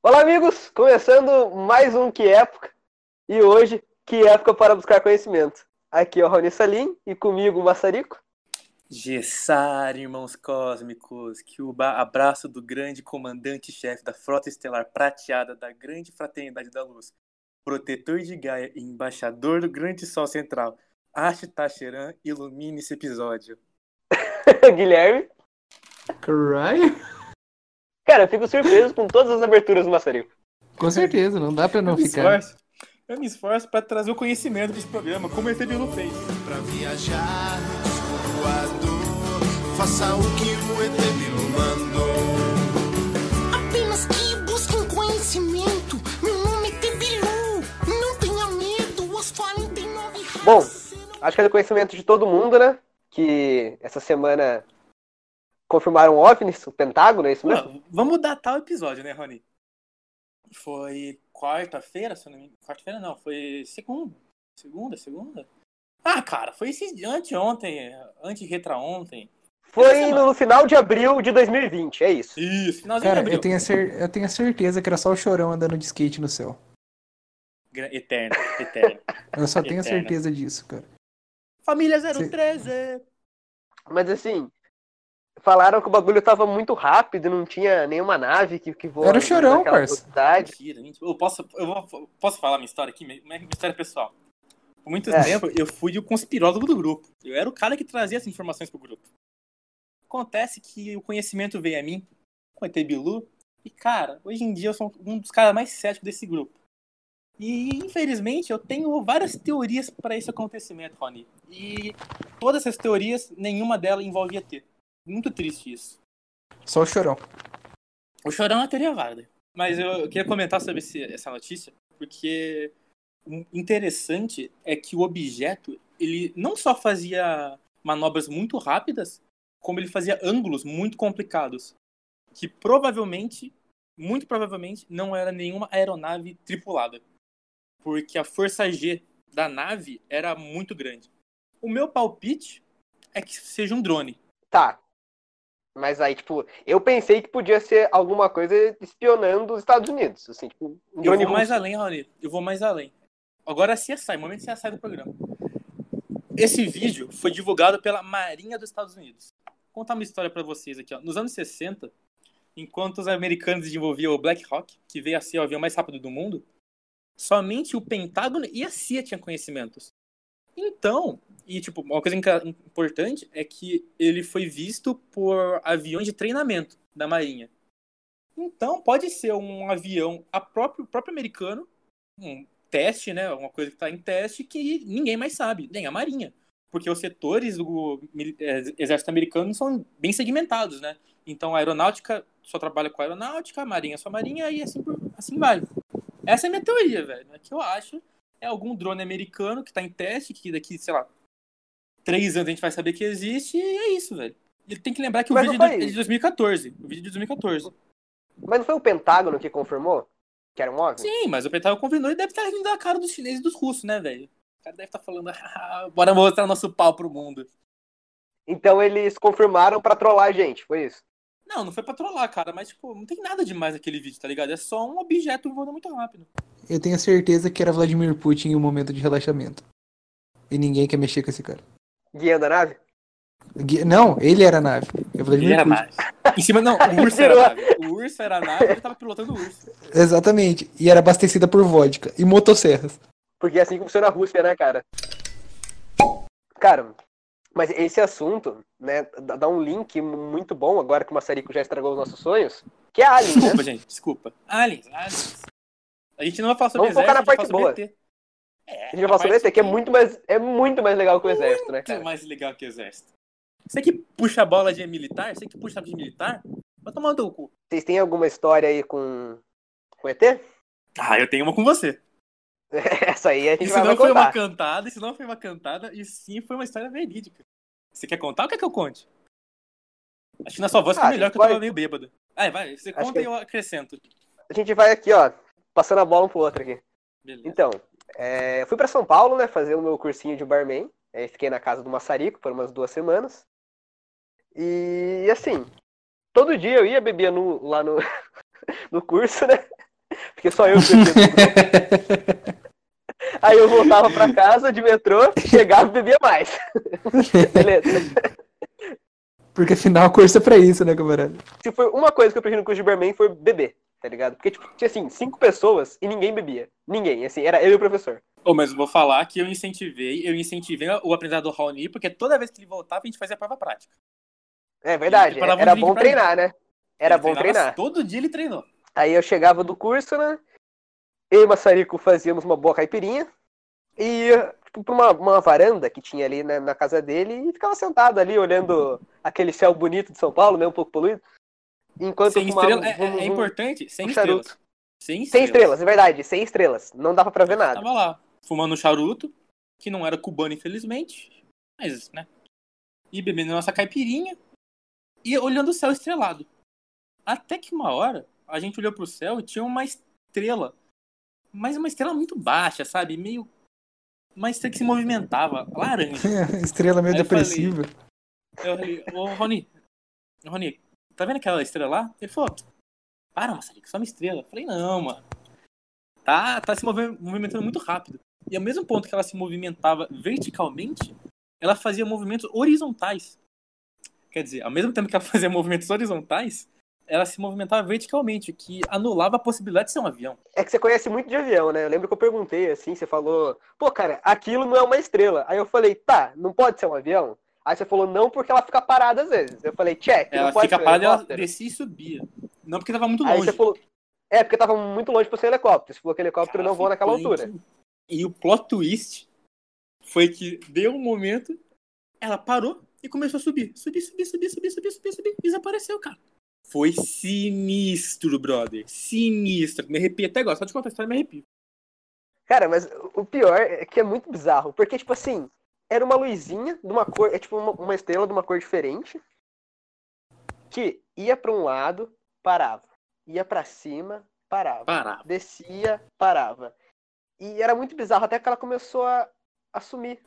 Olá, amigos! Começando mais um Que Época. E hoje, Que Época para buscar conhecimento. Aqui é o Raoni Salim e comigo o Massarico. Gessar, irmãos cósmicos, que o abraço do grande comandante-chefe da Frota Estelar Prateada da Grande Fraternidade da Luz, protetor de Gaia e embaixador do Grande Sol Central, Ash Tacheran, ilumine esse episódio. Guilherme. Cry? Cara, eu fico surpreso com todas as aberturas do Massarico. Com certeza, não dá pra não eu me ficar. Esforço, eu me esforço pra trazer o conhecimento desse programa, como o ET Bilu fez. Pra viajar faça o que o ET Bilu mandou. Apenas que busquem conhecimento. Meu nome é Tebilu. Não tenha medo, os 49 Bom, acho que é do conhecimento de todo mundo, né? Que essa semana confirmaram o OVNIs, o Pentágono, é isso mesmo? Não, vamos datar o episódio, né, Rony? Foi quarta-feira, se eu não me engano. Quarta-feira não, foi segunda. Segunda, segunda? Ah, cara, foi esse anteontem, ante-retra-ontem. Foi no final de abril de 2020, é isso. Isso, finalzinho Cara, de abril. eu tenho, a cer- eu tenho a certeza que era só o chorão andando de skate no céu. Eterno, eterno. Eu só tenho a Eterna. certeza disso, cara. Família Sim. 013. Mas assim, falaram que o bagulho tava muito rápido não tinha nenhuma nave que, que voa Era o Chorão, naquela parça. Mentira, mentira. Eu posso, eu vou, posso falar minha história aqui? Minha, minha história pessoal. Por muito É. tempo, eu fui o conspirólogo do grupo. Eu era o cara que trazia essas informações pro grupo. Acontece que o conhecimento veio a mim com o Bilu. E, cara, hoje em dia eu sou um dos caras mais céticos desse grupo. E, infelizmente, eu tenho várias teorias para esse acontecimento, Rony. E todas essas teorias, nenhuma delas envolve ET. Muito triste isso. Só o chorão. O Chorão é uma teoria válida. Mas eu, eu queria comentar sobre esse- essa notícia, porque o interessante é que o objeto, ele não só fazia manobras muito rápidas, como ele fazia ângulos muito complicados. Que provavelmente, muito provavelmente, não era nenhuma aeronave tripulada. Porque a força G da nave era muito grande. O meu palpite é que seja um drone. Tá. Mas aí, tipo, eu pensei que podia ser alguma coisa espionando os Estados Unidos. Assim, tipo, Eu vou mais russo. além, Raoni. Eu vou mais além. Agora CSI, momento CSI do programa. Esse vídeo foi divulgado pela Marinha dos Estados Unidos. Vou contar uma história pra vocês aqui. Ó. Nos anos 60, enquanto os americanos desenvolviam o Black Hawk, que veio a ser o avião mais rápido do mundo, somente o Pentágono e a CIA tinham conhecimentos. Então, e tipo, uma coisa importante é que ele foi visto por aviões de treinamento da Marinha. Então, pode ser um avião a próprio, próprio americano, um teste, né? Uma coisa que está em teste que ninguém mais sabe, nem a Marinha. Porque os setores do eh, exército americano são bem segmentados, né? Então, a aeronáutica só trabalha com a aeronáutica, a marinha só marinha e assim, assim vai. Essa é a minha teoria, velho. É que eu acho é algum drone americano que está em teste, que daqui, sei lá, três anos a gente vai saber que existe, e é isso, velho. E tem que lembrar que o Mas vídeo não é de- foi- é de 2014. O vídeo é de 2014. Mas não foi o Pentágono que confirmou que era um OVNI? Sim, mas o Pentágono convidou e deve estar rindo da cara dos chineses e dos russos, né, velho? O cara deve estar falando, "Ah, bora mostrar nosso pau pro mundo. Então eles confirmaram pra trollar a gente, foi isso? Não, não foi pra trollar, cara, mas, tipo, não tem nada demais naquele vídeo, tá ligado? É só um objeto voando muito rápido. Eu tenho a certeza que era Vladimir Putin em um momento de relaxamento. E ninguém quer mexer com esse cara. Guiando a nave? Gui- Não, ele era a nave. É Vladimir Ele era Putin. nave. Em cima, não, o urso era a nave. O urso era a nave e ele tava pilotando o urso. Exatamente. E era abastecida por vodka e motosserras. Porque é assim que funciona a Rússia, né, cara? Cara, mas esse assunto, né, dá um link muito bom, agora que o Massarico já estragou os nossos sonhos, que é Alien, né? Desculpa, gente, desculpa. Aliens, aliens. A gente não vai falar sobre Vamos focar na exército, a parte gente vai falar boa. sobre ET. É, A gente vai falar sobre esse, que é muito mais, é muito mais legal que o exército, né, muito cara? mais legal que o exército. Você que puxa a bola de militar, você que puxa de militar, vai tomar no teu cu. Vocês têm alguma história aí com, com ET? Ah, eu tenho uma com você. Essa aí a gente Isso vai, não vai foi uma cantada, isso não foi uma cantada, e sim foi uma história verídica. Você quer contar ou quer que eu conte? Acho que na sua voz Ah, ficou melhor, que eu pode. tava meio bêbado. Ah, vai, você Acho conta que- e eu acrescento. A gente vai aqui, ó, passando a bola um pro outro aqui. Beleza. Então, é, eu fui pra São Paulo, né, fazer o meu cursinho de barman. Aí fiquei na casa do Maçarico por umas duas semanas. E assim, todo dia eu ia beber no- lá no, no curso, né? Porque só eu que bebia. Aí eu voltava pra casa de metrô, chegava e bebia mais. Beleza. Porque afinal a curso é pra isso, né, camarada? Se foi uma coisa que eu aprendi no curso de Berman foi beber, tá ligado? Porque, tipo, tinha assim, cinco pessoas e ninguém bebia. Ninguém, assim, era eu e o professor. Ô, mas eu vou falar que eu incentivei, eu incentivei o aprendizado do Raoni, porque toda vez que ele voltava, a gente fazia a prova prática. É verdade, era um drink bom treinar, né? Era Ele bom treinar. Todo dia ele treinou. Aí eu chegava do curso, né? Eu e o Massarico fazíamos uma boa caipirinha e ia tipo, pra uma, uma varanda que tinha ali né, na casa dele e ficava sentado ali olhando aquele céu bonito de São Paulo, né? Um pouco poluído. Enquanto Sem fumava estrela, é, é- um- é um- importante, sem um estrelas. charuto. Sem Sem estrelas, é verdade, sem estrelas. Não dava pra ver nada. Tava lá, fumando um charuto, que não era cubano, infelizmente. Mas, né? E bebendo nossa caipirinha e olhando o céu estrelado. Até que uma hora, a gente olhou pro céu e tinha uma estrela. Mas uma estrela muito baixa, sabe? Meio. Uma estrela que se movimentava, laranja. Estrela meio Aí eu depressiva. Eu falei, ô Rony, Rony, tá vendo aquela estrela lá? Ele falou, para, Maçarico, só uma estrela. Eu falei, não, mano. Tá, tá se movi- movimentando muito rápido. E ao mesmo ponto que ela se movimentava verticalmente, ela fazia movimentos horizontais. Quer dizer, ao mesmo tempo que ela fazia movimentos horizontais, ela se movimentava verticalmente, o que anulava a possibilidade de ser um avião. É que você conhece muito de avião, né? Eu lembro que eu perguntei assim, você falou, pô, cara, aquilo não é uma estrela. Aí eu falei, tá, não pode ser um avião? Aí você falou, não, porque ela fica parada às vezes. Eu falei, check, Ela não pode fica parada ela descia e subia. Não porque tava muito Aí longe. você falou, é, porque tava muito longe pra ser helicóptero. Você falou que helicóptero Cara, não voa naquela altura. E o plot twist foi que deu um momento, ela parou e começou a subir. Subir, subir, subir, subir, subir, subir, subir. Desapareceu, cara. Foi sinistro, brother. Sinistro. Me arrepio até agora. Só de contar a história, me arrepio. Cara, mas o pior é que é muito bizarro. Porque, tipo assim, era uma luzinha de uma cor, é tipo uma, uma estrela de uma cor diferente. Que ia pra um lado, parava. Ia pra cima, parava. Parava. descia, parava. E era muito bizarro, até que ela começou a, a sumir.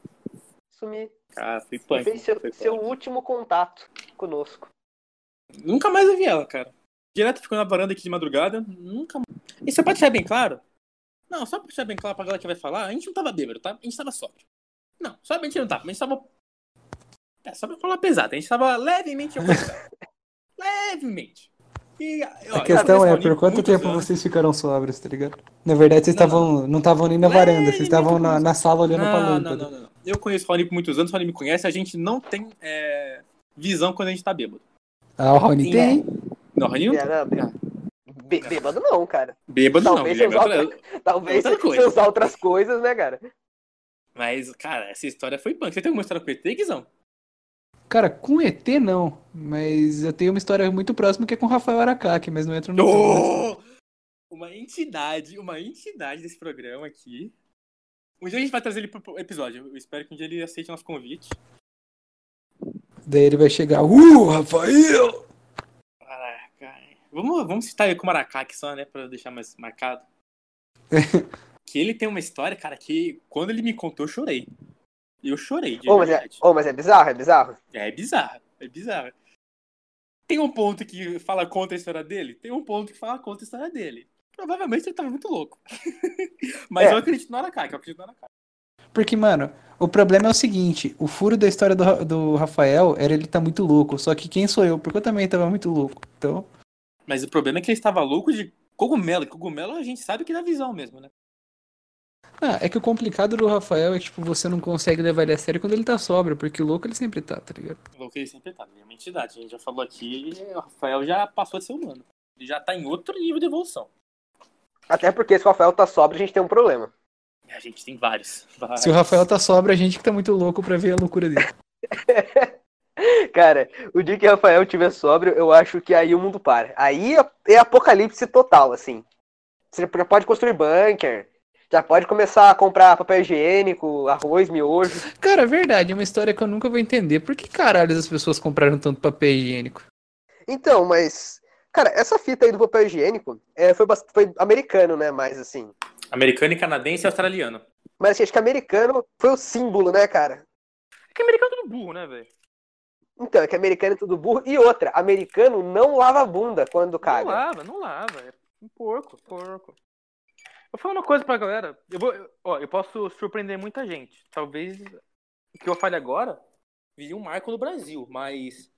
Sumir. Cara, foi punk. fez seu, foi seu último contato conosco. Nunca mais eu vi ela, cara. Direto ficou na varanda aqui de madrugada. Nunca mais. E você pode deixar bem claro? Não, só pra deixar bem claro pra galera que vai falar, a gente não tava bêbado, tá? A gente tava sóbrio. Não, só a gente não tava, mas a gente tava. É, só pra falar pesado, a gente tava levemente levemente. E, ó, A questão é, por quanto tempo anos- vocês ficaram sóbrios, tá ligado? Na verdade, vocês Não, estavam. Não estavam nem na varanda, vocês estavam na, na sala olhando pra Não, não, lâmpada. não, não, não. Eu conheço o Raoni por muitos anos, o Raoni me conhece, a gente não tem é, visão quando a gente tá bêbado. Ah, o Rony Sim. tem. Não, o Raoni não É, não, bê- bê- bêbado não, cara. Bêbado não, Talvez se você usar outras coisas, né, cara? Mas, cara, essa história foi punk. Você tem alguma história com o ET, Guizão? Cara, com ET não. Mas eu tenho uma história muito próxima que é com o Rafael Aracaki, mas não entra no. Oh! Uma entidade, uma entidade desse programa aqui. Um dia a gente vai trazer ele pro episódio. Eu espero que um dia ele aceite o nosso convite. Daí ele vai chegar. Uh, Rafael! Caraca. Vamos, vamos citar ele como Aracaki só, né? Pra deixar mais marcado. que ele tem uma história, cara, que quando ele me contou, eu chorei. Eu chorei, de Ô, mas, é, ô, mas é bizarro, é bizarro. É bizarro, é bizarro. Tem um ponto que fala contra a história dele? Tem um ponto que fala contra a história dele. Provavelmente ele tava muito louco. Mas É. eu acredito no Aracaki, eu acredito no Aracaki. Porque, mano, o problema é o seguinte: o furo da história do, do Rafael era ele tá muito louco. Só que quem sou eu? Porque eu também tava muito louco. Então. Mas o problema é que ele estava louco de cogumelo. Cogumelo a gente sabe que dá visão mesmo, né? Ah, é que o complicado do Rafael é que, tipo, você não consegue levar ele a sério quando ele tá sóbrio, porque louco ele sempre tá, tá ligado? Louco ele sempre tá, ele é uma entidade. A gente já falou aqui, o Rafael já passou de ser humano. Ele já tá em outro nível de evolução. Até porque se o Rafael tá sóbrio, a gente tem um problema. A gente tem vários. vários. Se o Rafael tá sóbrio, a gente que tá muito louco pra ver a loucura dele. Cara, o dia que o Rafael tiver sóbrio, eu acho que aí o mundo para. Aí é- é apocalipse total, assim. Você já pode construir bunker, já pode começar a comprar papel higiênico, arroz, miojo. Cara, é verdade, é uma história que eu nunca vou entender. Por que caralho as pessoas compraram tanto papel higiênico? Então, mas. Cara, essa fita aí do papel higiênico é, foi, foi americano, né? Mas assim. Americano e canadense e australiano. Mas assim, acho que americano foi o símbolo, né, cara? É que americano é tudo burro, né, velho? Então, é que americano é tudo burro. E outra, americano não lava a bunda quando Não caga. lava, não lava. É um porco, porco. Vou falar uma coisa pra galera. Eu vou, eu- ó, eu posso surpreender muita gente. Talvez o que eu fale agora vire um marco no Brasil, mas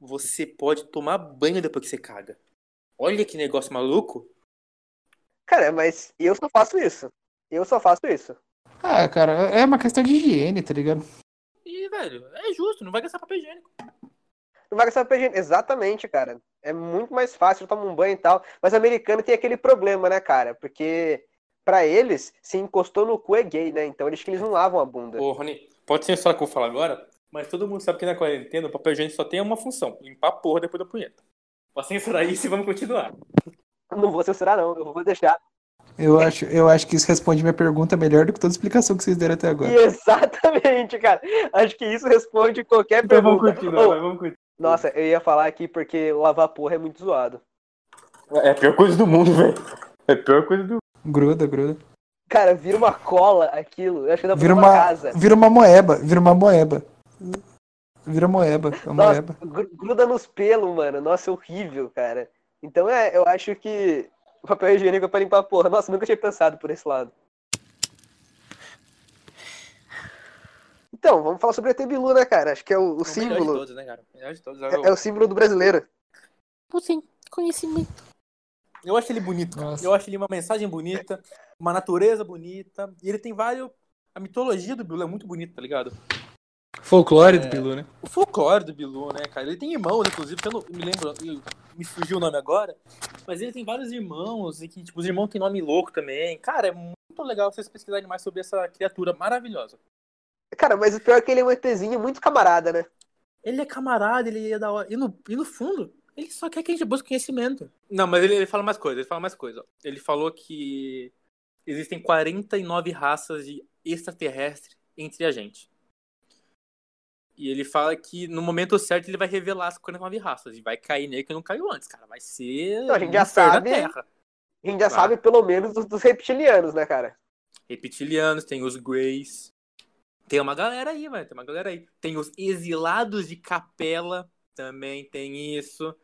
você pode tomar banho depois que você caga. Olha que negócio maluco. Cara, mas eu só faço isso. Eu só faço isso. Ah, cara, é uma questão de higiene, tá ligado? E, velho, é justo, não vai gastar papel higiênico. Não vai gastar papel higiênico. Exatamente, cara. É muito mais fácil tomar um banho e tal. Mas americano tem aquele problema, né, cara? Porque pra eles, se encostou no cu é gay, né? Então eles que eles não lavam a bunda. Ô, Rony, pode ser a história que eu vou falar agora, mas todo mundo sabe que na quarentena o papel higiênico só tem uma função: limpar a porra depois da punheta. Vou censurar isso e vamos continuar. Não vou censurar, não. Eu vou deixar. Eu acho, eu acho que isso responde minha pergunta melhor do que toda a explicação que vocês deram até agora. Exatamente, cara. Acho que isso responde qualquer Então vamos pergunta. continuar, Ô, vai, vamos continuar. Nossa, eu ia falar aqui porque lavar porra é muito zoado. É a pior coisa do mundo, velho. É a pior coisa do Gruda, gruda. Cara, vira uma cola aquilo. Eu acho que dá pra Vira uma uma, casa. vira uma moeba, vira uma moeba. Vira moeba, é uma Nossa, moeba. gru- gruda nos pelos, mano. Nossa, é horrível, cara. Então é, eu acho que o papel higiênico é pra limpar a porra. Nossa, nunca tinha pensado por esse lado. Então, vamos falar sobre o ET Bilu, né, cara? Acho que é o, o o melhor de símbolo. todos, né, cara? O melhor de todos. É, é o símbolo do brasileiro. Sem conhecimento. Eu acho ele bonito, cara. Nossa. Eu acho ele uma mensagem bonita, uma natureza bonita. E ele tem vários. A mitologia do Bilu é muito bonita, tá ligado? Folclore É. do Bilu, né? O folclore do Bilu, né, cara? Ele tem irmãos, inclusive, que eu não me lembro, me fugiu o nome agora. Mas ele tem vários irmãos, e que, tipo, os irmãos têm nome louco também. Cara, é muito legal vocês pesquisarem mais sobre essa criatura maravilhosa. Cara, mas o pior é que ele é um ETzinho muito camarada, né? Ele é camarada, ele é da hora. E no, e no fundo, ele só quer que a gente busque conhecimento. Não, mas ele, ele fala mais coisa, ele fala mais coisa. ó. Ele falou que existem 49 raças de extraterrestre entre a gente. E ele fala que no momento certo ele vai revelar as 49 raças. E vai cair nele que não caiu antes, cara. Vai ser Não, a gente já sabe. Terra. A gente já Ah. sabe pelo menos dos, dos reptilianos, né, cara? Reptilianos, tem os Greys. Tem uma galera aí, velho. Tem uma galera aí. Tem os exilados de capela. Também tem isso.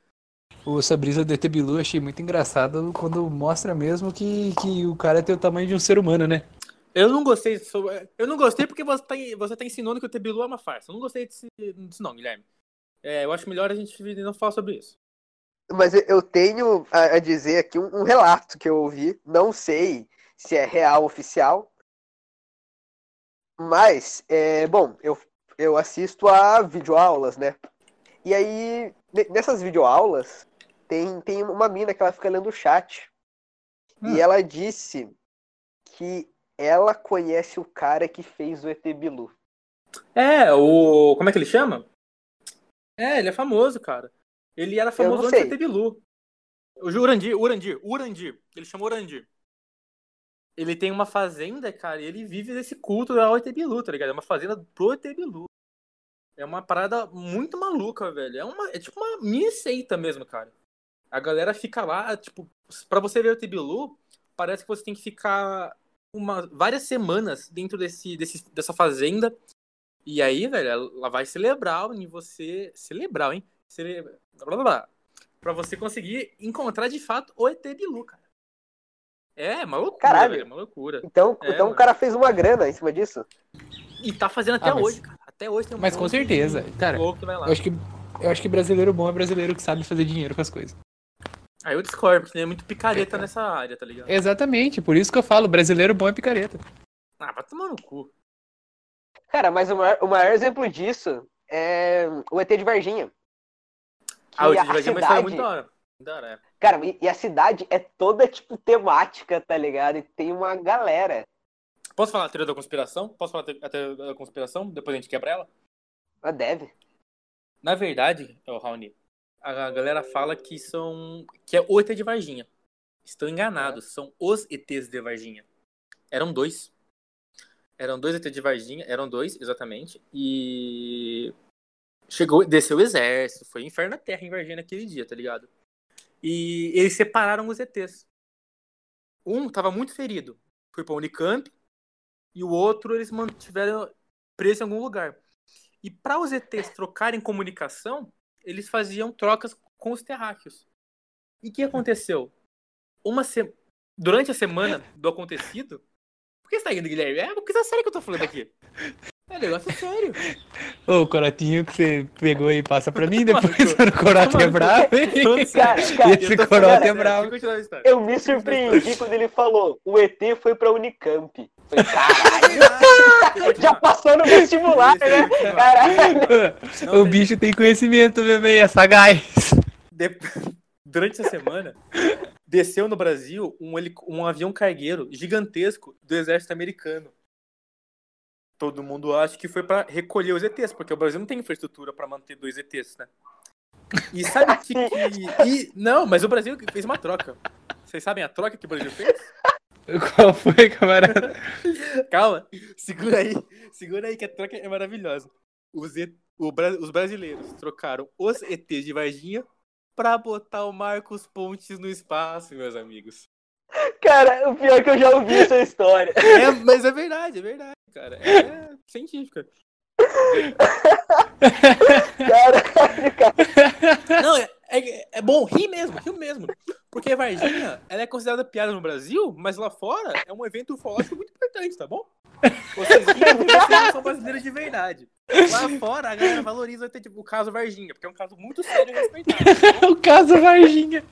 O essa brisa do ET Bilu eu achei muito engraçado quando mostra mesmo que, que o cara tem o tamanho de um ser humano, né? Eu não gostei disso. Eu não gostei porque você tá, você tá ensinando que o Tebilu é uma farsa. Eu não gostei desse, disso, não, Guilherme. É, eu acho melhor a gente não falar sobre isso. Mas eu- tenho a, a dizer aqui um, um relato que eu ouvi. Não sei se é real oficial. Mas, é, bom, eu, eu assisto a videoaulas, né? E aí, ne- nessas videoaulas, tem, tem uma mina que ela fica lendo o chat. Hum. E ela disse que ela conhece o cara que fez o ET Bilu. É, o. Como é que ele chama? É, ele é famoso, cara. Ele era famoso antes do Tebilu. O Urandir, Urandir, Urandir. Ele chama Urandir. Ele tem uma fazenda, cara, e ele vive desse culto ao Etebilu, tá ligado? É uma fazenda pro Etebilu. É uma parada muito maluca, velho. É, uma, é tipo uma mini seita mesmo, cara. A galera fica lá, tipo, pra você ver o Etebilu, parece que você tem que ficar uma, várias semanas dentro desse, desse, dessa fazenda. E aí, velho, ela vai celebrar em você. Celebrar, hein? Celebra... Blá, blá, blá. Pra você conseguir encontrar de fato o ET Bilu, cara. É, uma loucura, Caralho. velho, uma loucura. Então, É, então o cara fez uma grana em cima disso. E tá fazendo até Ah, mas- hoje, cara. Até hoje tem um Mas com de certeza, cara. louco que vai lá. Eu acho que, eu acho que brasileiro bom é brasileiro que sabe fazer dinheiro com as coisas. Aí eu discordo, porque tem muito picareta nessa área, tá ligado? Exatamente, por isso que eu falo, brasileiro bom é picareta. Ah, vai tomar no cu. Cara, mas o maior, o maior exemplo disso é o ET de Varginha. Ah, o a Titi vai ter uma história cidade- muito da hora. Muito da hora, é. Cara, e, e a cidade é toda, tipo, temática, tá ligado? E tem uma galera. Posso falar a teoria da conspiração? Posso falar a te- a teoria da conspiração? Depois a gente quebra ela? Ela deve. Na verdade, ô Raoni, a galera fala que são. que é o ET de Varginha. Estão enganados, são os ETs de Varginha. Eram dois. Eram dois ETs de Varginha, eram dois, exatamente. E. Chegou, desceu o exército, foi inferno na terra em Varginha naquele dia, tá ligado? E eles separaram os ETs. Um tava muito ferido, foi pra Unicamp, e o outro eles mantiveram preso em algum lugar. E para os ETs trocarem comunicação, eles faziam trocas com os terráqueos. E o que aconteceu? Uma se... durante a semana do acontecido. Por que você tá rindo, Guilherme? É uma coisa séria que eu tô falando aqui. É negócio sério. Ô, o corotinho que você pegou aí, passa pra mim depois. O corote é no cu. bravo, Cara, cara, Esse corote é bravo. Eu continuar a história. Eu me surpreendi quando ele falou: o ET foi pra Unicamp. Falei, caralho, já passou no vestibular, né? Caralho. O bicho tem conhecimento, bebê, é sagaz. De- Durante essa semana, desceu no Brasil um, helic- um avião cargueiro gigantesco do exército americano. Todo mundo acha que foi pra recolher os ETs, porque o Brasil não tem infraestrutura pra manter dois ETs, né? E sabe que, que- e- não, mas o Brasil fez uma troca. Vocês sabem a troca que o Brasil fez? Qual foi, camarada? Calma, segura aí, segura aí que a troca é maravilhosa. Os, E- o os brasileiros trocaram os ETs de Varginha pra botar o Marcos Pontes no espaço, meus amigos. Cara, o pior é que eu já ouvi essa história. É, mas é verdade, é verdade, cara. É científica. Caralho, cara. Não, é, é, é bom rir mesmo, rir mesmo. Porque Varginha, ela é considerada piada no Brasil, mas lá fora é um evento ufológico muito importante, tá bom? Vocês riem são brasileiros de verdade. Lá fora, a galera valoriza até, tipo, o caso Varginha, porque é um caso muito sério e respeitado. o caso Varginha.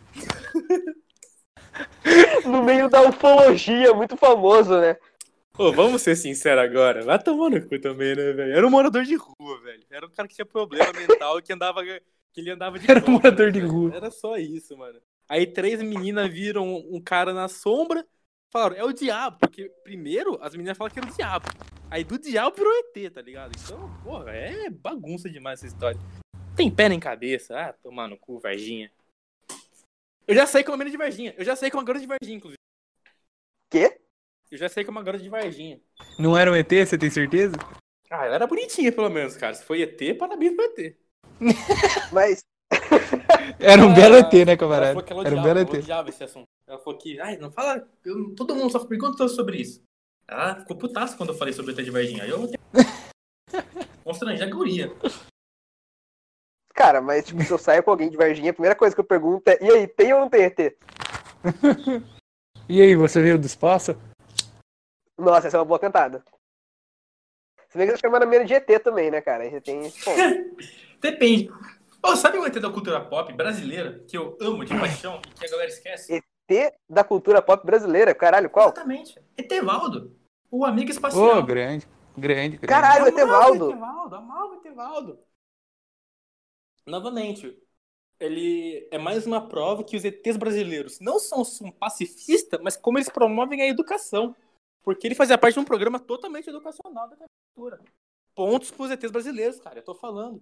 No meio da ufologia, muito famoso, né? Ô, vamos ser sinceros agora. Vai tomar no cu também, né, velho? Era um morador de rua, velho. Era um cara que tinha problema mental que andava. Que ele andava de Era um morador de velho. rua. Era só isso, mano. Aí três meninas viram um cara na sombra. Falaram, é o diabo. Porque primeiro as meninas falaram que era o diabo. Aí do diabo virou ET, tá ligado? Então, porra, é bagunça demais essa história. Tem pé nem cabeça. Ah, tomar no cu, Varginha. Eu já sei que é uma menina de Varginha. Eu já sei que é uma garota de Varginha, inclusive. Quê? Eu já sei que é uma garota de Varginha. Não era um ET, você tem certeza? Ah, ela era bonitinha, pelo menos, cara. Se foi ET, parabéns pro ET. Mas, Era um Ah, belo ET, né, Ela camarada? falou que ela Era um belo ela ET. odiava esse assunto. Ela falou que, ai, não fala. eu- todo mundo só pergunta sobre isso. Ela ficou putaça quando eu falei sobre o ET de Varginha. Aí eu. Constranger a guria. Cara, mas tipo, se eu saio com alguém de Varginha, a primeira coisa que eu pergunto é: e aí, tem ou não tem ET? E aí, você veio do espaço? Nossa, essa é uma boa cantada. Você vê que eu chamando menos de ET também, né, cara? Você tem. Depende. Ô, sabe o ET da cultura pop brasileira que eu amo de paixão e que a galera esquece? ET da cultura pop brasileira, caralho, qual? Exatamente. Etevaldo. O amigo Ô, espacial. grande. Grande, grande. Caralho, o Amava Etevaldo. Etevaldo, amava o Etevaldo. Novamente, ele é mais uma prova que os ETs brasileiros não são um pacifista, mas como eles promovem a educação. Porque ele fazia parte de um programa totalmente educacional da cultura. Pontos pros ETs brasileiros, cara. Eu tô falando.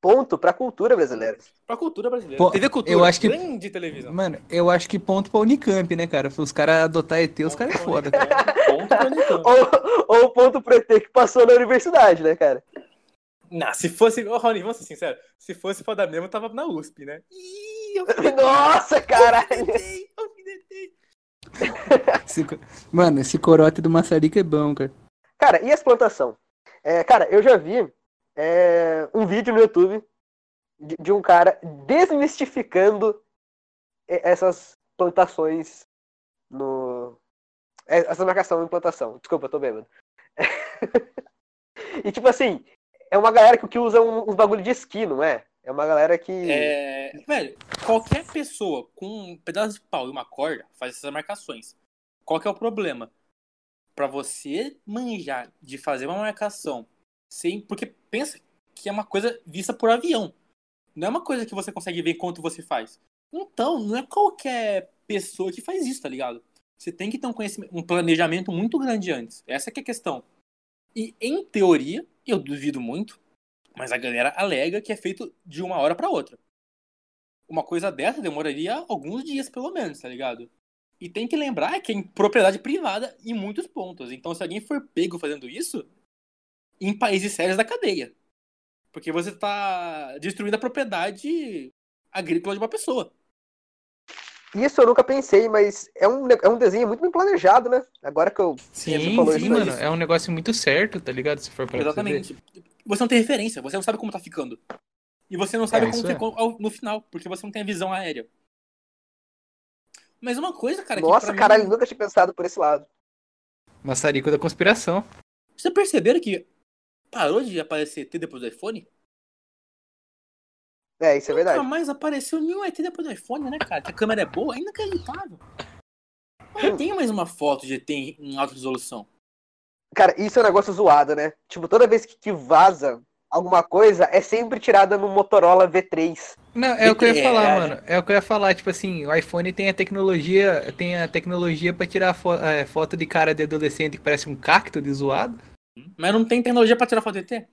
Ponto pra cultura brasileira. Pra cultura brasileira. Pô, TV Cultura, eu acho que- grande televisão. Mano, eu acho que ponto pra Unicamp, né, cara? Os caras adotar ET, os caras é foda. Ponto pra Unicamp. Ou, ou ponto pro ET que passou na universidade, né, cara? Não, se fosse. Ô, Rony, vamos ser sinceros. Se fosse foda mesmo, eu tava na USP, né? Ih, eu Nossa, caralho! Esse Mano, esse corote do maçarico é bom, cara. Cara, e as plantação? É, cara, eu já vi é, um vídeo no YouTube de, de um cara desmistificando essas plantações no. é, Essa marcação em plantação. Desculpa, eu tô bêbado. e tipo assim, é uma galera que, usa uns bagulho de esqui, não é? É uma galera que. É, velho, qualquer pessoa com um pedaço de pau e uma corda faz essas marcações. Qual que é o problema? Pra você manjar de fazer uma marcação sem. Porque pensa que é uma coisa vista por avião. Não é uma coisa que você consegue ver enquanto você faz. Então, não é qualquer pessoa que faz isso, tá ligado? Você tem que ter um um planejamento muito grande antes. Essa que é a questão. E em teoria, eu duvido muito, mas a galera alega que é feito de uma hora pra outra. Uma coisa dessa demoraria alguns dias, pelo menos, tá ligado? E tem que lembrar que é em propriedade privada em muitos pontos. Então, se alguém for pego fazendo isso, em países sérios da cadeia. Porque você tá destruindo a propriedade agrícola de uma pessoa. Isso eu nunca pensei, mas é um, é um desenho muito bem planejado, né? Agora que eu. você Sim, falou sim, isso, mano. isso. É um negócio muito certo, tá ligado? Se for pra você. Exatamente. Você não tem referência, você não sabe como tá ficando. E você não sabe É, como é. ficou ao- no final, porque você não tem a visão aérea. Mas uma coisa, cara, que Nossa, pra mim- caralho, nunca tinha pensado por esse lado. Maçarico da conspiração. Vocês perceberam que parou de aparecer ET depois do iPhone? É, isso é Nunca verdade. mais apareceu nenhum ET depois do iPhone, né, cara? Que a câmera é boa, é inacreditável. Não tem mais uma foto de ET em alta resolução. Cara, isso é um negócio zoado, né? Tipo, toda vez que, que vaza alguma coisa, é sempre tirada no Motorola V3. Não, é o que eu ia É. falar, mano. É o que eu ia falar, tipo assim, o iPhone tem a tecnologia, tem a tecnologia pra tirar fo- é, foto de cara de adolescente que parece um cacto de zoado. Mas não tem tecnologia pra tirar foto de ET?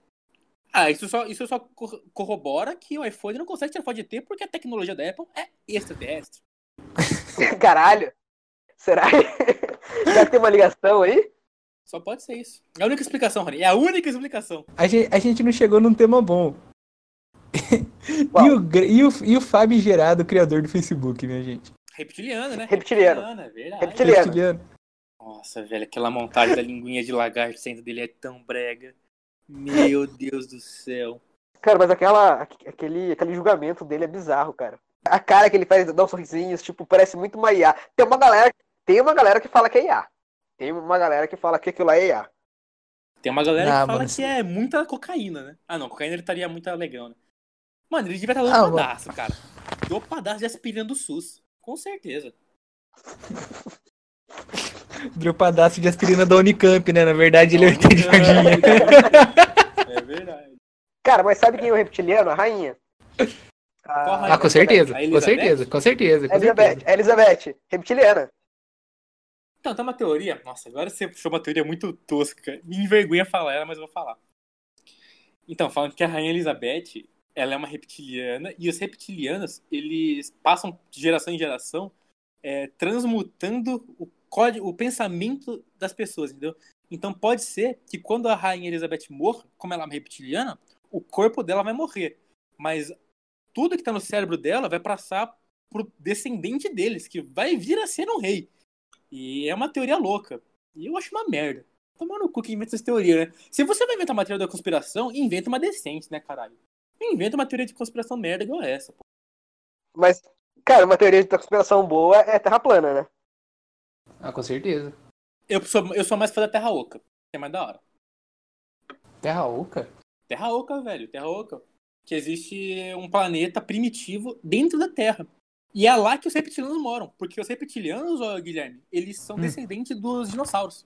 Ah, isso só, isso só cor- corrobora que o iPhone não consegue tirar foto de ET porque a tecnologia da Apple é extraterrestre. Caralho. Será que já tem uma ligação aí? Só pode ser isso. É a única explicação, Rony. É a única explicação. A gente, a gente não chegou num tema bom. E, o, e, o, e o Fábio Gerado, criador do Facebook, minha gente. Reptiliano, né? Reptiliano. é verdade. Reptiliano. Reptiliano. Nossa, velho, aquela montagem da linguinha de lagarto dentro dele é tão brega. Meu Deus do céu. Cara, mas aquela, aque- aquele, aquele julgamento dele é bizarro, cara. A cara que ele faz, dá uns sorrisinhos, tipo, parece muito uma IA. Tem uma galera, tem uma galera que fala que é IA. Tem uma galera que fala que aquilo lá é IA. Tem uma galera Ah, que fala que é muita cocaína, né? Ah, não, cocaína ele estaria muito legal, né? Mano, ele devia estar Ah, mano. cara. Dopadaço de aspirina do SUS. Com certeza. Dropadaço de aspirina da Unicamp, né? Na verdade, ele é o ET de Varginha. É verdade. Cara, mas sabe quem é o reptiliano? A rainha. A- Qual rainha? Ah, com certeza, com certeza, com certeza, com Elizabeth, certeza. Elizabeth, reptiliana. Então, tem uma teoria. Nossa, agora você puxou uma teoria muito tosca. Me envergonha falar ela, mas eu vou falar. Então, falando que a Rainha Elizabeth, ela é uma reptiliana, e os reptilianos, eles passam de geração em geração é, transmutando o código, o pensamento das pessoas, entendeu? Então pode ser que quando a Rainha Elizabeth morra, como ela é uma reptiliana, o corpo dela vai morrer. Mas tudo que tá no cérebro dela vai passar pro descendente deles, que vai vir a ser um rei. E é uma teoria louca. E eu acho uma merda. Tomar no cu que inventa essa teoria, né? Se você vai inventar uma teoria da conspiração, inventa uma decente, né, caralho? Inventa uma teoria de conspiração merda igual essa, pô. Mas, cara, uma teoria de conspiração boa é terra plana, né? Ah, com certeza. Eu sou, eu sou mais fã da Terra Oca. Que é mais da hora. Terra Oca? Terra Oca, velho. Terra Oca. Que existe um planeta primitivo dentro da Terra. E é lá que os reptilianos moram. Porque os reptilianos, ó, Guilherme, eles são Hum. descendentes dos dinossauros.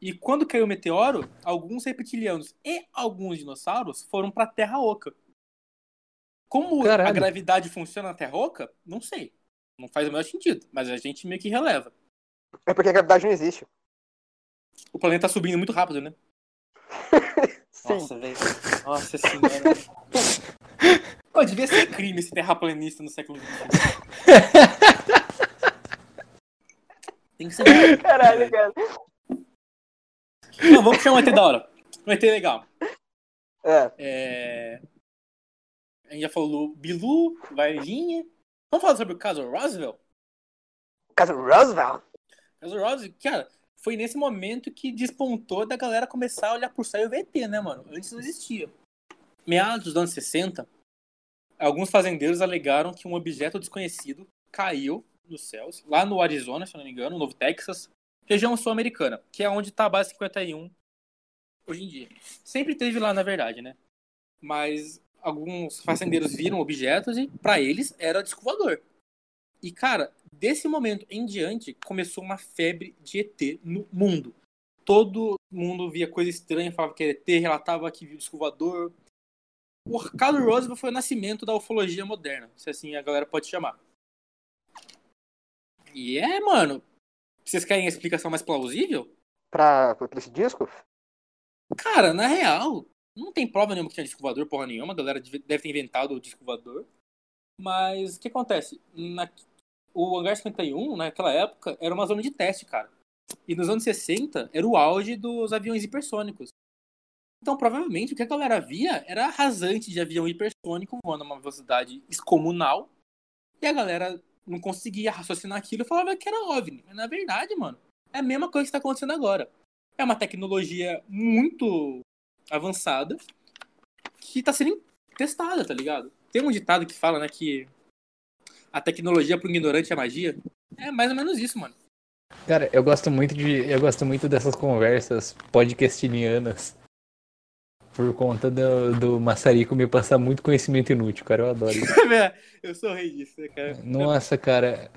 E quando caiu o meteoro, alguns reptilianos e alguns dinossauros foram pra Terra Oca. Como a Caralho. gravidade funciona na Terra Oca, não sei. Não faz o menor sentido. Mas a gente meio que releva. É porque a gravidade não existe. O planeta tá subindo muito rápido, né? Sim. Nossa, velho. Nossa senhora. Pô, devia ser crime esse terraplanista no século XXI. Tem que ser. Caralho, cara. Não, vamos puxar um ET da hora. Um ET legal. É. É... A gente já falou Bilu, Varginha. Vamos falar sobre o caso Roswell? Caso Roosevelt? O caso Roswell, cara, foi nesse momento que despontou da galera começar a olhar por ver ET, né, mano? Antes não existia. Meados dos anos 60, alguns fazendeiros alegaram que um objeto desconhecido caiu nos céus, lá no Arizona, se não me engano, no Novo Texas, região sul-americana, que é onde tá a base 51 hoje em dia. Sempre teve lá, na verdade, né? Mas alguns fazendeiros viram objetos e para eles era disco voador. E cara, desse momento em diante começou uma febre de ET no mundo. Todo mundo via coisa estranha, falava que era ET, relatava que viu disco voador. O caso Roosevelt foi o nascimento da ufologia moderna, se assim a galera pode chamar. E é, mano. Vocês querem a explicação mais plausível? Pra, pra esse disco? Cara, na real, não tem prova nenhuma que tinha disco voador, porra nenhuma. A galera deve deve ter inventado o disco voador. Mas o que acontece? Na- o Hangar 51, naquela época, era uma zona de teste, cara. E nos anos 60, era o auge dos aviões hipersônicos. Então, provavelmente, o que a galera via era rasante de avião hipersônico voando a uma velocidade descomunal. E a galera não conseguia raciocinar aquilo e falava que era OVNI. Mas, na verdade, mano, é a mesma coisa que está acontecendo agora. É uma tecnologia muito avançada que está sendo testada, tá ligado? Tem um ditado que fala, né, que A tecnologia pro ignorante é magia? É mais ou menos isso, mano. Cara, eu gosto muito de. Eu gosto muito dessas conversas podcastinianas. Por conta do, do maçarico me passar muito conhecimento inútil, cara. Eu adoro isso. eu sou o rei disso, né, cara? Nossa, cara.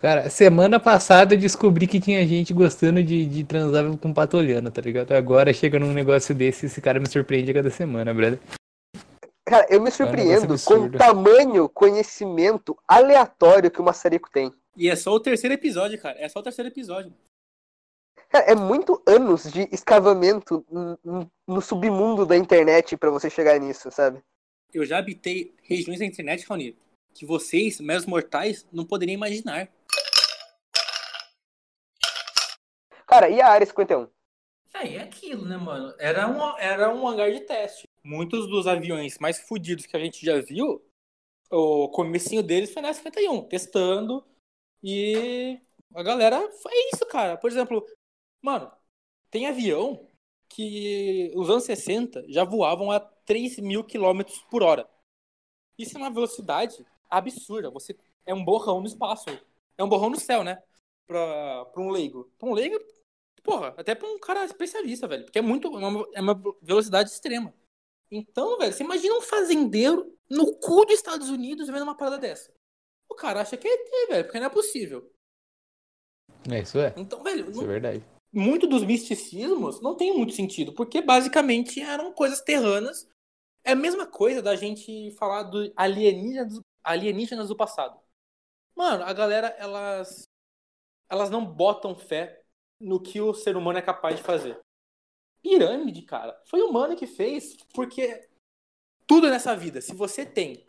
Cara, semana passada eu descobri que tinha gente gostando de, de transar com patolhano, tá ligado? Agora chega num negócio desse, esse cara me surpreende a cada semana, brother. Cara, eu me surpreendo com o tamanho conhecimento aleatório que o Maçarico tem. E é só o terceiro episódio, cara. É só o terceiro episódio. Cara, é muito anos de escavamento no submundo da internet pra você chegar nisso, sabe? Eu já habitei regiões da internet, Raoni, que vocês, meros mortais, não poderiam imaginar. Cara, e a Área 51? É, é aquilo, né, mano? Era um, era um hangar de teste. Muitos dos aviões mais fodidos que a gente já viu, o comecinho deles foi na 51, testando. E a galera foi isso, cara. Por exemplo, mano, tem avião que os anos 60 já voavam a 3 mil quilômetros por hora. Isso é uma velocidade absurda. Você é um borrão no espaço. É um borrão no céu, né? Pra, pra um leigo. Pra um leigo, porra, até pra um cara especialista, velho. Porque é muito. É uma, é uma velocidade extrema. Então, velho, você imagina um fazendeiro no cu dos Estados Unidos vendo uma parada dessa. O cara acha que é ET, velho, porque não é possível. É, isso é. Então, velho, Isso é não- verdade. muito dos misticismos não tem muito sentido, porque basicamente eram coisas terranas. É a mesma coisa da gente falar do alienígenas, alienígenas do passado. Mano, a galera, elas elas não botam fé no que o ser humano é capaz de fazer. Pirâmide, cara, foi o humano que fez, porque tudo nessa vida, se você tem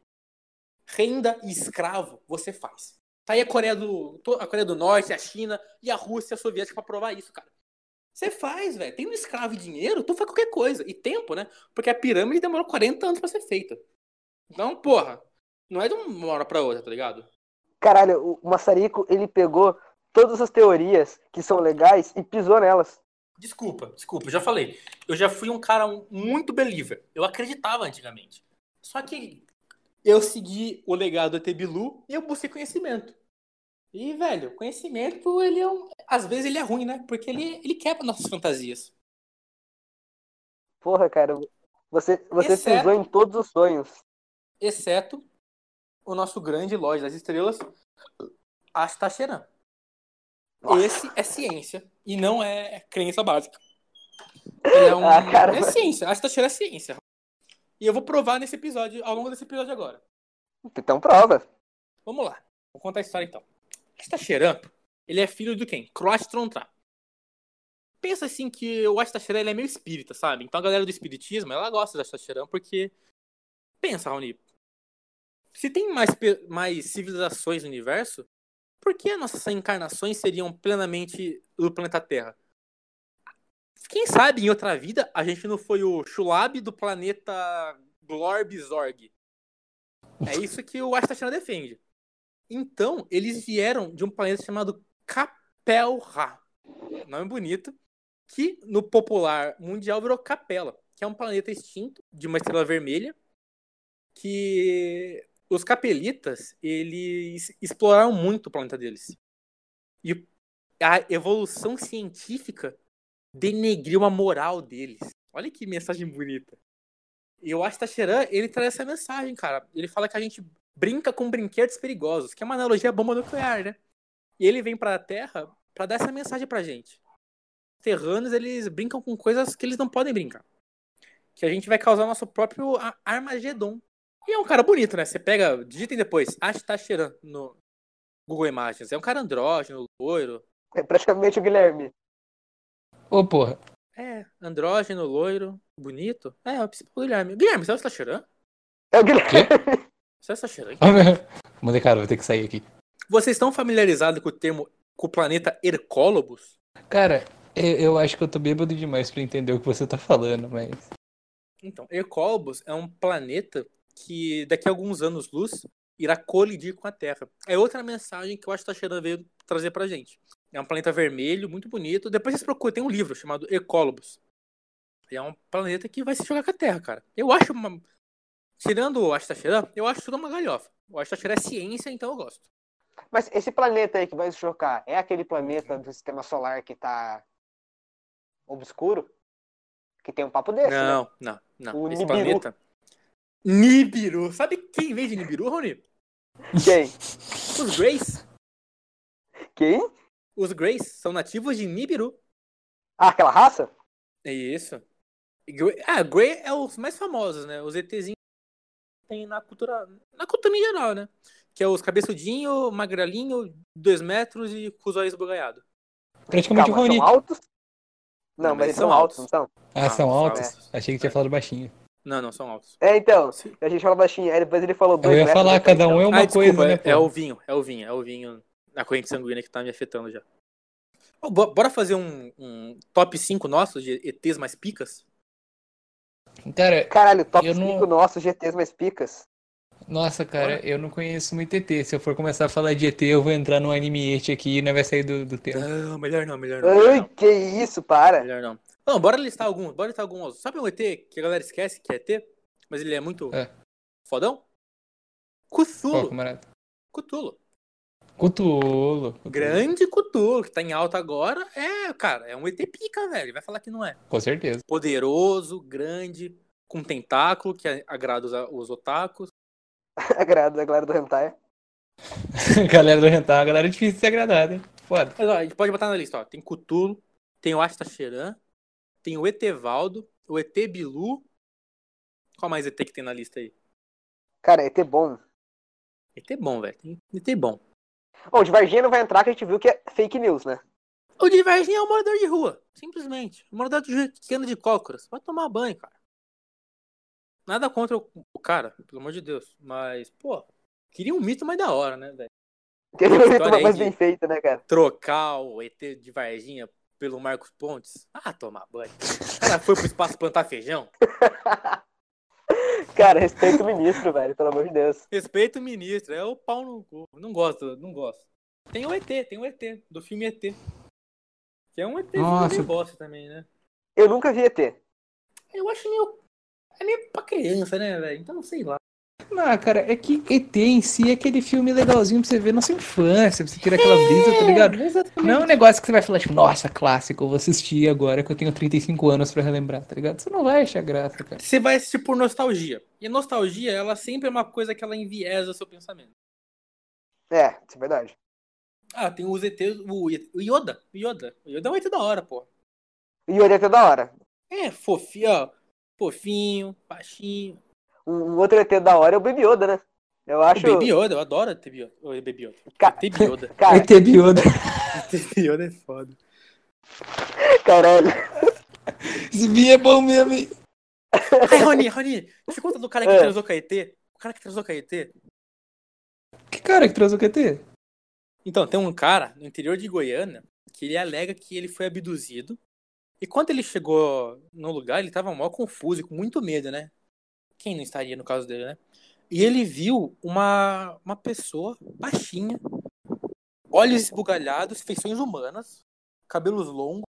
renda e escravo, você faz. Tá aí a Coreia do, a Coreia do Norte, a China e a Rússia soviética pra provar isso, cara. Você faz, velho. Tem um escravo e dinheiro, tu faz qualquer coisa. E tempo, né? Porque a pirâmide demorou 40 anos pra ser feita. Então, porra, não é de uma hora pra outra, tá ligado? Caralho, o Maçarico, ele pegou todas as teorias que são legais e pisou nelas. Desculpa, desculpa, já falei. Eu já fui um cara muito believer. Eu acreditava antigamente. Só que eu segui o legado do ET Bilu e eu busquei conhecimento. E, velho, conhecimento, ele é um... Às vezes ele é ruim, né? Porque ele, ele quebra nossas fantasias. Porra, cara, você, você Exceto- pisou em todos os sonhos. Exceto o nosso grande loja das estrelas, Astacheran. Esse é ciência e não é crença básica. É, um... Ah, cara, é ciência. Astacheran é ciência. E eu vou provar nesse episódio, ao longo desse episódio agora. Então prova. Vamos lá. Vou contar a história então. Astacheran, ele é filho de quem? Croastrontra. Pensa assim que o Astacheran ele é meio espírita, sabe? Então a galera do espiritismo, ela gosta do Astacheran porque... Pensa, Raoni. Se tem mais, mais civilizações no universo, por que nossas encarnações seriam plenamente do planeta Terra? Quem sabe em outra vida a gente não foi o Shulab do planeta Glorbzorg. É isso que o Astacheran defende. Então, eles vieram de um planeta chamado Capelra. Nome bonito. Que no popular mundial virou Capela, que é um planeta extinto de uma estrela vermelha. Que os capelitas, eles exploraram muito o planeta deles. E a evolução científica denegriu a moral deles. Olha que mensagem bonita. E o Astacheran, ele traz essa mensagem, cara. Ele fala que a gente brinca com brinquedos perigosos, que é uma analogia à bomba nuclear, né? E ele vem pra Terra pra dar essa mensagem pra gente. Os terranos, eles brincam com coisas que eles não podem brincar. Que a gente vai causar nosso próprio a- Armagedon. E é um cara bonito, né? Você pega, digitem depois, Astacheran no Google Imagens. É um cara andrógeno, loiro. É praticamente o Guilherme. Ô, porra. É, andrógeno, loiro, bonito. É, é o principal Guilherme. Guilherme, você é o Astacheran? É o Guilherme. Você é o Astacheran? Mandei, cara, vou ter que sair aqui. Vocês estão familiarizados com o termo, com o planeta Hercólobos? Cara, eu, eu acho que eu tô bêbado demais pra entender o que você tá falando, mas. Então, Hercólobos é um planeta que daqui a alguns anos-luz irá colidir com a Terra. É outra mensagem que eu acho que Tacheran veio trazer pra gente. É um planeta vermelho, muito bonito. Depois vocês procuram, tem um livro chamado Hercólobos. É um planeta que vai se jogar com a Terra, cara. Eu acho uma... tirando o Astacheran, eu acho tudo uma galhofa. O Astacheran é ciência, então eu gosto. Mas esse planeta aí que vai se chocar, é aquele planeta do sistema solar que tá obscuro? Que tem um papo desse, né? Não, não, não. O Esse Nibiru. planeta. Nibiru. Sabe quem vem de Nibiru, Rony? Quem? Os Greys. Quem? Os Greys são nativos de Nibiru. Ah, aquela raça? É isso. Ah, Grey é os mais famosos, né? Os ETzinhos que tem na cultura. Na cultura em geral, né? Que é os cabeçudinho, magrelinho, dois metros e com os olhos esbugalhados. Praticamente o Calma, Raoni. são altos? Não, Não, mas mas eles são são altos, altos. não são? Ah, são Ah, altos? são Achei que tinha falado baixinho. Não, não, são altos. É, então, Sim. a gente fala baixinho, aí depois ele falou Eu dois ia metros, falar, depois, cada um é uma ah, coisa, desculpa, né, é, é o vinho, é o vinho, é o vinho na corrente sanguínea que tá me afetando já. Bora fazer um, um top 5 nossos de ETs mais picas? Cara, Caralho, top Eu não- 5 nossos GTs mais picas. nossa, cara, eu não conheço muito ET. Se eu for começar a falar de ET, eu vou entrar no anime este aqui e não vai sair do, do tema. Não, melhor não, melhor não. Melhor Ai, não. que isso, para. Melhor não. Não, bora listar alguns, bora listar alguns. Sabe um ET que a galera esquece que é ET? Mas ele é muito É. fodão? Camarada? Cthulhu. Cutulo. Grande Cthulhu, que tá em alta agora. É, cara, é um ET pica, velho. Vai falar que não é. Com certeza. Poderoso, grande, com tentáculo, que agrada os, os otakus. Agrada a galera do Hentai. galera do Rental, a galera é difícil de ser agradada, hein? Foda. Mas ó, a gente pode botar na lista, ó. Tem Cthulhu, tem o Astacheran, tem o Etevaldo, o ET Bilu. Qual mais ET que tem na lista aí? Cara, ET bom. ET bom, velho. ET bom. Bom, de Varginha não vai entrar, que a gente viu que é fake news, né? O de Varginha é um morador de rua. Simplesmente. Um morador de anda de cócoras. Vai tomar banho, cara. Nada contra o, o cara, pelo amor de Deus. Mas, pô, queria um mito mais da hora, né, velho? Que ele história aí mais de- bem feita, né, cara? Trocar o ET de Varginha pelo Marcos Pontes. Ah, tomar banho. O cara foi pro espaço plantar feijão. Cara, respeita o ministro, velho, pelo amor de Deus. Respeito o ministro. É o pau no cu. Não gosto, não gosto. Tem o ET, tem o ET, do filme ET. Que é um ET meio bosta também, né? Eu nunca vi ET. Eu acho meio. É meio pra criança, né, velho? Então, sei lá. Não, cara, é que ET em si é aquele filme legalzinho pra você ver na sua infância, pra você tirar aquela brisa, tá ligado? Não é um negócio que você vai falar, tipo, nossa, clássico, eu vou assistir agora que eu tenho 35 anos pra relembrar, tá ligado? Você não vai achar graça, cara. Você vai assistir por nostalgia. E a nostalgia, ela sempre é uma coisa que ela enviesa o seu pensamento. É, isso é verdade. Ah, tem os ETs, o, o Yoda. O Yoda. O Yoda é um ET da hora, pô. O ET é da hora. É, fofinho, ó. Fofinho, baixinho. Um, outro ET da hora é o Baby Yoda, né? Eu acho. O Baby Yoda, eu adoro ET Yoda. Yoda. Ca- ET Yoda. Cara, ET Bioda. ET Yoda é foda. caralho. Esse bi é bom mesmo, hein? Ai, Rony, Rony, você conta do cara que É. transou com a ET? O cara que transou com a ET? Que cara que trouxe o QT? Então, tem um cara no interior de Goiânia que ele alega que ele foi abduzido. E quando ele chegou no lugar, ele tava mal confuso e com muito medo, né? Quem não estaria no caso dele, né? E ele viu uma, uma pessoa baixinha, olhos esbugalhados, feições humanas, cabelos longos,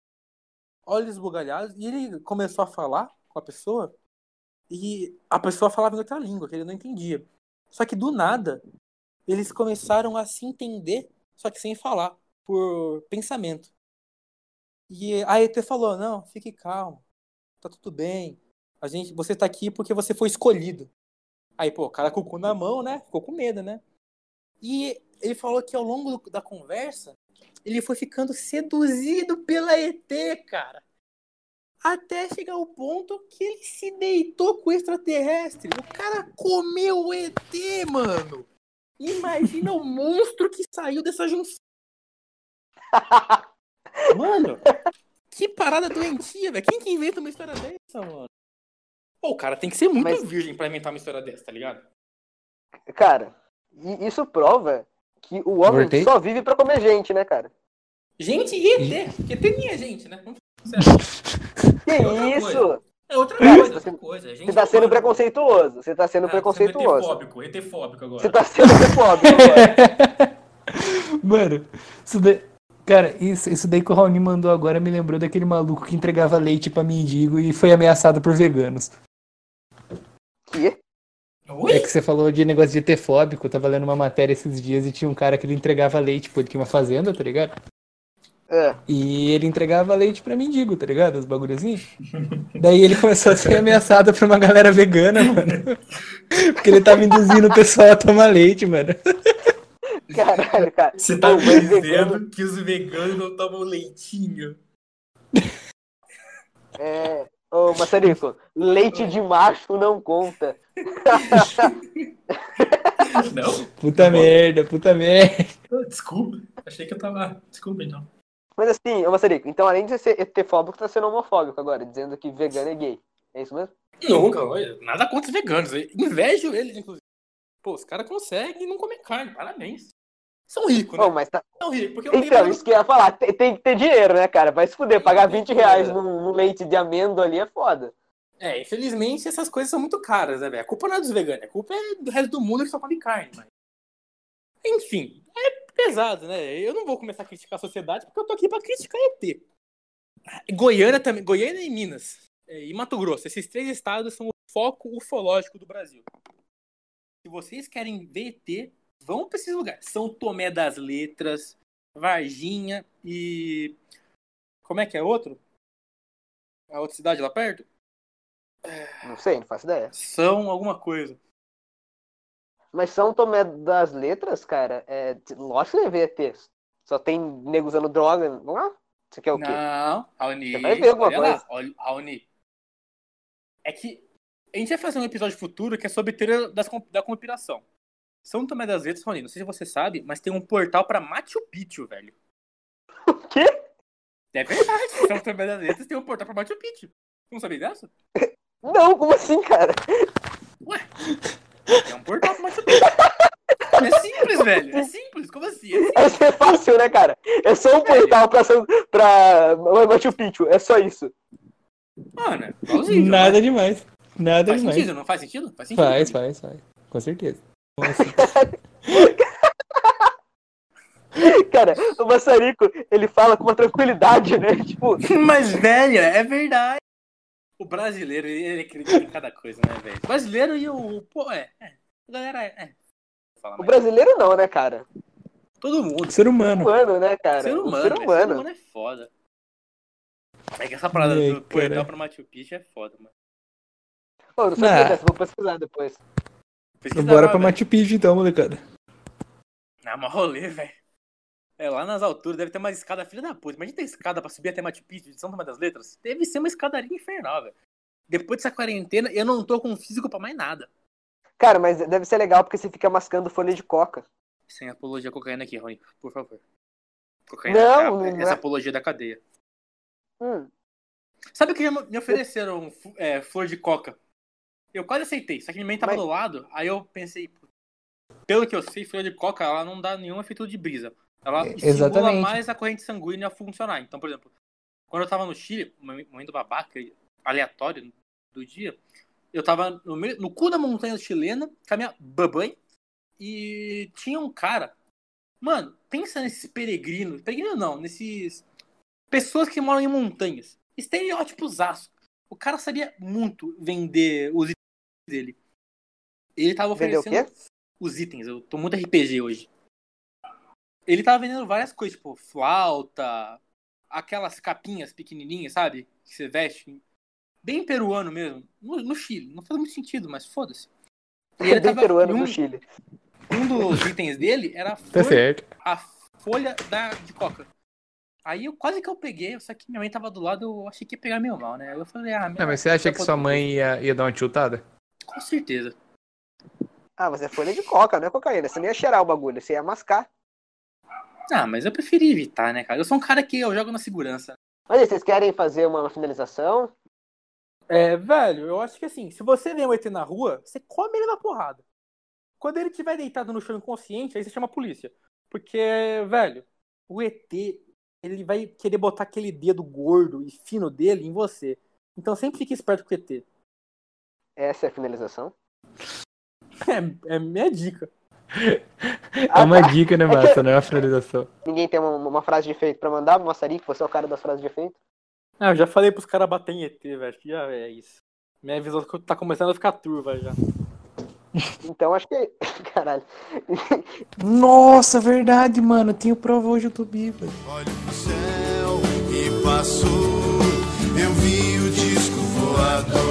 olhos esbugalhados, e ele começou a falar com a pessoa, e a pessoa falava em outra língua, que ele não entendia. Só que do nada, eles começaram a se entender, só que sem falar, por pensamento. E a ET falou: "Não, fique calmo. Tá tudo bem. A gente, você tá aqui porque você foi escolhido". Aí, pô, o cara com o cu na mão, né? Ficou com medo, né? E ele falou que ao longo do- da conversa, ele foi ficando seduzido pela ET, cara. Até chegar ao ponto que ele se deitou com o extraterrestre. O cara comeu o ET, mano. Imagina o monstro que saiu dessa junção. Mano, que parada doentia, velho. Quem que inventa uma história dessa, mano? Pô, o cara tem que ser muito Mas- virgem pra inventar uma história dessa, tá ligado? Cara, e isso prova que o homem Voltei. só vive pra comer gente, né, cara? Gente e ET. Porque ET nem é gente, né? Vamos. Que É isso? coisa. É outra coisa, você- outra coisa. Gente Você tá não sendo preconceituoso. Você tá sendo Ah, preconceituoso. ET-fóbico, ET-fóbico agora. Você tá sendo homofóbico agora. Mano, isso daí. Cara, isso, isso daí que o Raoni mandou agora me lembrou daquele maluco que entregava leite pra mendigo e foi ameaçado por veganos. Que? Oi? É que você falou de negócio de etefóbico. Eu tava lendo uma matéria esses dias e tinha um cara que ele entregava leite, pô, ele tinha uma fazenda, tá ligado? É. E ele entregava leite pra mendigo, tá ligado? Os bagulhozinhos. Daí ele começou a ser ameaçado por uma galera vegana, mano. Porque ele tava induzindo o pessoal a tomar leite, mano. Caralho, cara. Você tá Pô, me dizendo vegano- que os veganos não tomam leitinho? É. Ô, Maçarico, leite de macho não conta. Não? Puta merda, puta merda. Desculpa. Achei que eu tava. Desculpa, então. Mas assim, ô Maçarico, então além de ser etefóbico, tá sendo homofóbico agora, dizendo que vegano é gay. É isso mesmo? Nunca, nada contra os veganos. Invejo eles, inclusive. Pô, os caras conseguem não comer carne, parabéns. São ricos, né? Mas tá. São ricos, porque o Então, isso que eu ia falar, tem, tem que ter dinheiro, né, cara? Vai se fuder, pagar Tem 20 que ter reais num leite de amêndoa ali é foda. É, infelizmente essas coisas são muito caras, né, velho? A culpa não é dos veganos, a culpa é do resto do mundo que só come carne, mas. Enfim, é pesado, né? Eu não vou começar a criticar a sociedade porque eu tô aqui pra criticar ET. Goiânia também, Goiânia e Minas. é, E Mato Grosso, esses três estados são o foco ufológico do Brasil. Se vocês querem ver ET, vão pra esses lugares. São Tomé das Letras, Varginha e. Como é que é outro? A outra cidade lá perto? Não sei, não faço ideia. São alguma coisa. Mas São Tomé das Letras, cara, é. Lógico que ter. Só tem nego usando droga. Vamos lá? Você quer o quê? Não, Raoni. Você vai ver alguma olha lá, coisa. olha, Raoni. É que a gente vai fazer um episódio futuro que é sobre teoria das, da conspiração. São Tomé das Letras, Raoni, não sei se você sabe, mas tem um portal pra Machu Picchu, velho. O quê? É verdade, São Tomé das Letras tem um portal pra Machu Picchu. Não sabia dessa? Não, como assim, cara? É um portal pra Machu Picchu. É simples, velho. É simples. Como assim? É simples. Vai ser fácil, né, cara? É só um portal pra, pra Machu Picchu, é só isso. Mano, é Nada né? demais. Nada Faz demais. sentido, não faz sentido? Faz sentido. Faz, faz, faz. Com certeza. Cara, o maçarico, ele fala com uma tranquilidade, né? Tipo, Mas, velho, é verdade. O brasileiro, ele acredita em cada coisa, né, velho? O brasileiro e o. Pô, é. é. A galera é. é. O brasileiro não, né, cara? Todo mundo. Ser humano. Humano, né, cara? Ser O humano. ser humano. Ser humano é foda. É que essa parada Ai, do cara. pra Machu Picchu é foda, mano. Pô, não sabia Ah. dessa, vou pesquisar depois. Pesquisa Bora lá, pra. Machu Picchu então, molecada. Ah, mas rolê, velho. É, lá nas alturas deve ter uma escada filha da puta. Imagina ter escada pra subir até Machu Picchu de São Tomé das Letras. Deve ser uma escadaria infernal, velho. Depois dessa quarentena, eu não tô com físico pra mais nada. Cara, mas deve ser legal porque você fica mascando folha de coca. Sem apologia à cocaína aqui, Rony, por favor. Cocaína, Não, é- não essa é. apologia da cadeia. Hum, Sabe que já me ofereceram é, flor de coca? Eu quase aceitei, só que minha mãe tava Mas- do lado, aí eu pensei, pelo que eu sei, flor de coca, ela não dá nenhum efeito de brisa. Ela É, estimula mais a corrente sanguínea a funcionar. Então, por exemplo, quando eu tava no Chile, momento babaca, aleatório do dia, eu tava no, meio, no cu da montanha chilena, com a minha babãe, e tinha um cara. Mano, pensa nesses peregrinos. Peregrino não, nesses. Pessoas que moram em montanhas. Estereótipos aço. O cara sabia muito vender os dele. Ele tava oferecendo os itens. Eu tô muito RPG hoje. Ele tava vendendo várias coisas, tipo flauta, aquelas capinhas pequenininhas, sabe? Que você veste. Bem peruano mesmo. No, no Chile. Não faz muito sentido, mas foda-se. Ele bem tava- peruano do Chile. um dos itens dele era a Tá certo. a folha da, de coca. Aí eu quase que eu peguei, só que minha mãe tava do lado, eu achei que ia pegar meio mal, né? Eu falei, ah, minha Não, mas você acha que sua mãe ia, ia dar uma tiltada? Com certeza. Ah, mas é folha de coca, não é cocaína. Você nem ia cheirar o bagulho, você ia mascar. Ah, mas eu preferi evitar, né, cara? Eu sou um cara que eu jogo na segurança. Mas aí, vocês querem fazer uma finalização? É, velho, eu acho que assim, se você vê um ET na rua, você come ele na porrada. Quando ele tiver deitado no chão inconsciente, aí você chama a polícia. Porque, velho, o ET, ele vai querer botar aquele dedo gordo e fino dele em você. Então sempre fique esperto com o ET. Essa é a finalização? É, é minha dica. É uma dica, né, é Massa? Não é uma finalização. Ninguém tem uma, uma frase de efeito pra mandar pro Massarico? Você é o cara das frases de efeito? Ah, eu já falei pros caras baterem ET, velho. Já é isso. Minha visão é tá começando a ficar turva já. Então acho que. É caralho. Nossa, verdade, mano. Tenho prova hoje do YouTube, velho. Olha pro céu e passou. Eu vi o disco voador.